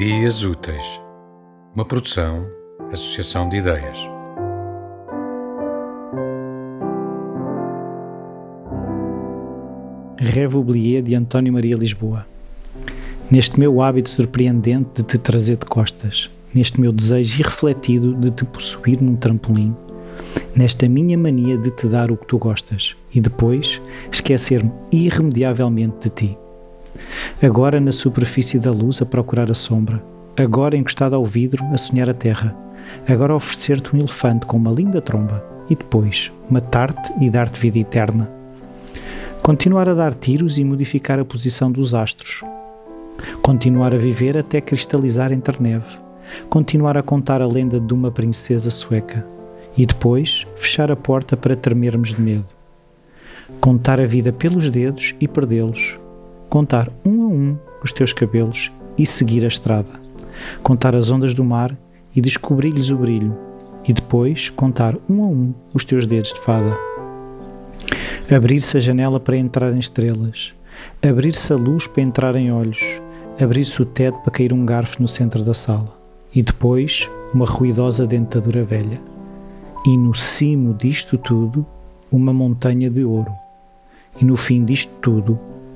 Ideias Úteis, uma produção, associação de ideias. Revublier de António Maria Lisboa. Neste meu hábito surpreendente de te trazer de costas, neste meu desejo irrefletido de te possuir num trampolim, nesta minha mania de te dar o que tu gostas e depois esquecer-me irremediavelmente de ti. Agora na superfície da luz a procurar a sombra, agora encostado ao vidro a sonhar a terra, agora oferecer-te um elefante com uma linda tromba e depois matar-te e dar-te vida eterna. Continuar a dar tiros e modificar a posição dos astros. Continuar a viver até cristalizar entre neve. Continuar a contar a lenda de uma princesa sueca e depois fechar a porta para tremermos de medo. Contar a vida pelos dedos e perdê-los. Contar um a um os teus cabelos e seguir a estrada. Contar as ondas do mar e descobrir-lhes o brilho. E depois contar um a um os teus dedos de fada. Abrir-se a janela para entrar em estrelas. Abrir-se a luz para entrar em olhos. Abrir-se o teto para cair um garfo no centro da sala. E depois uma ruidosa dentadura velha e no cimo disto tudo, uma montanha de ouro, e no fim disto tudo,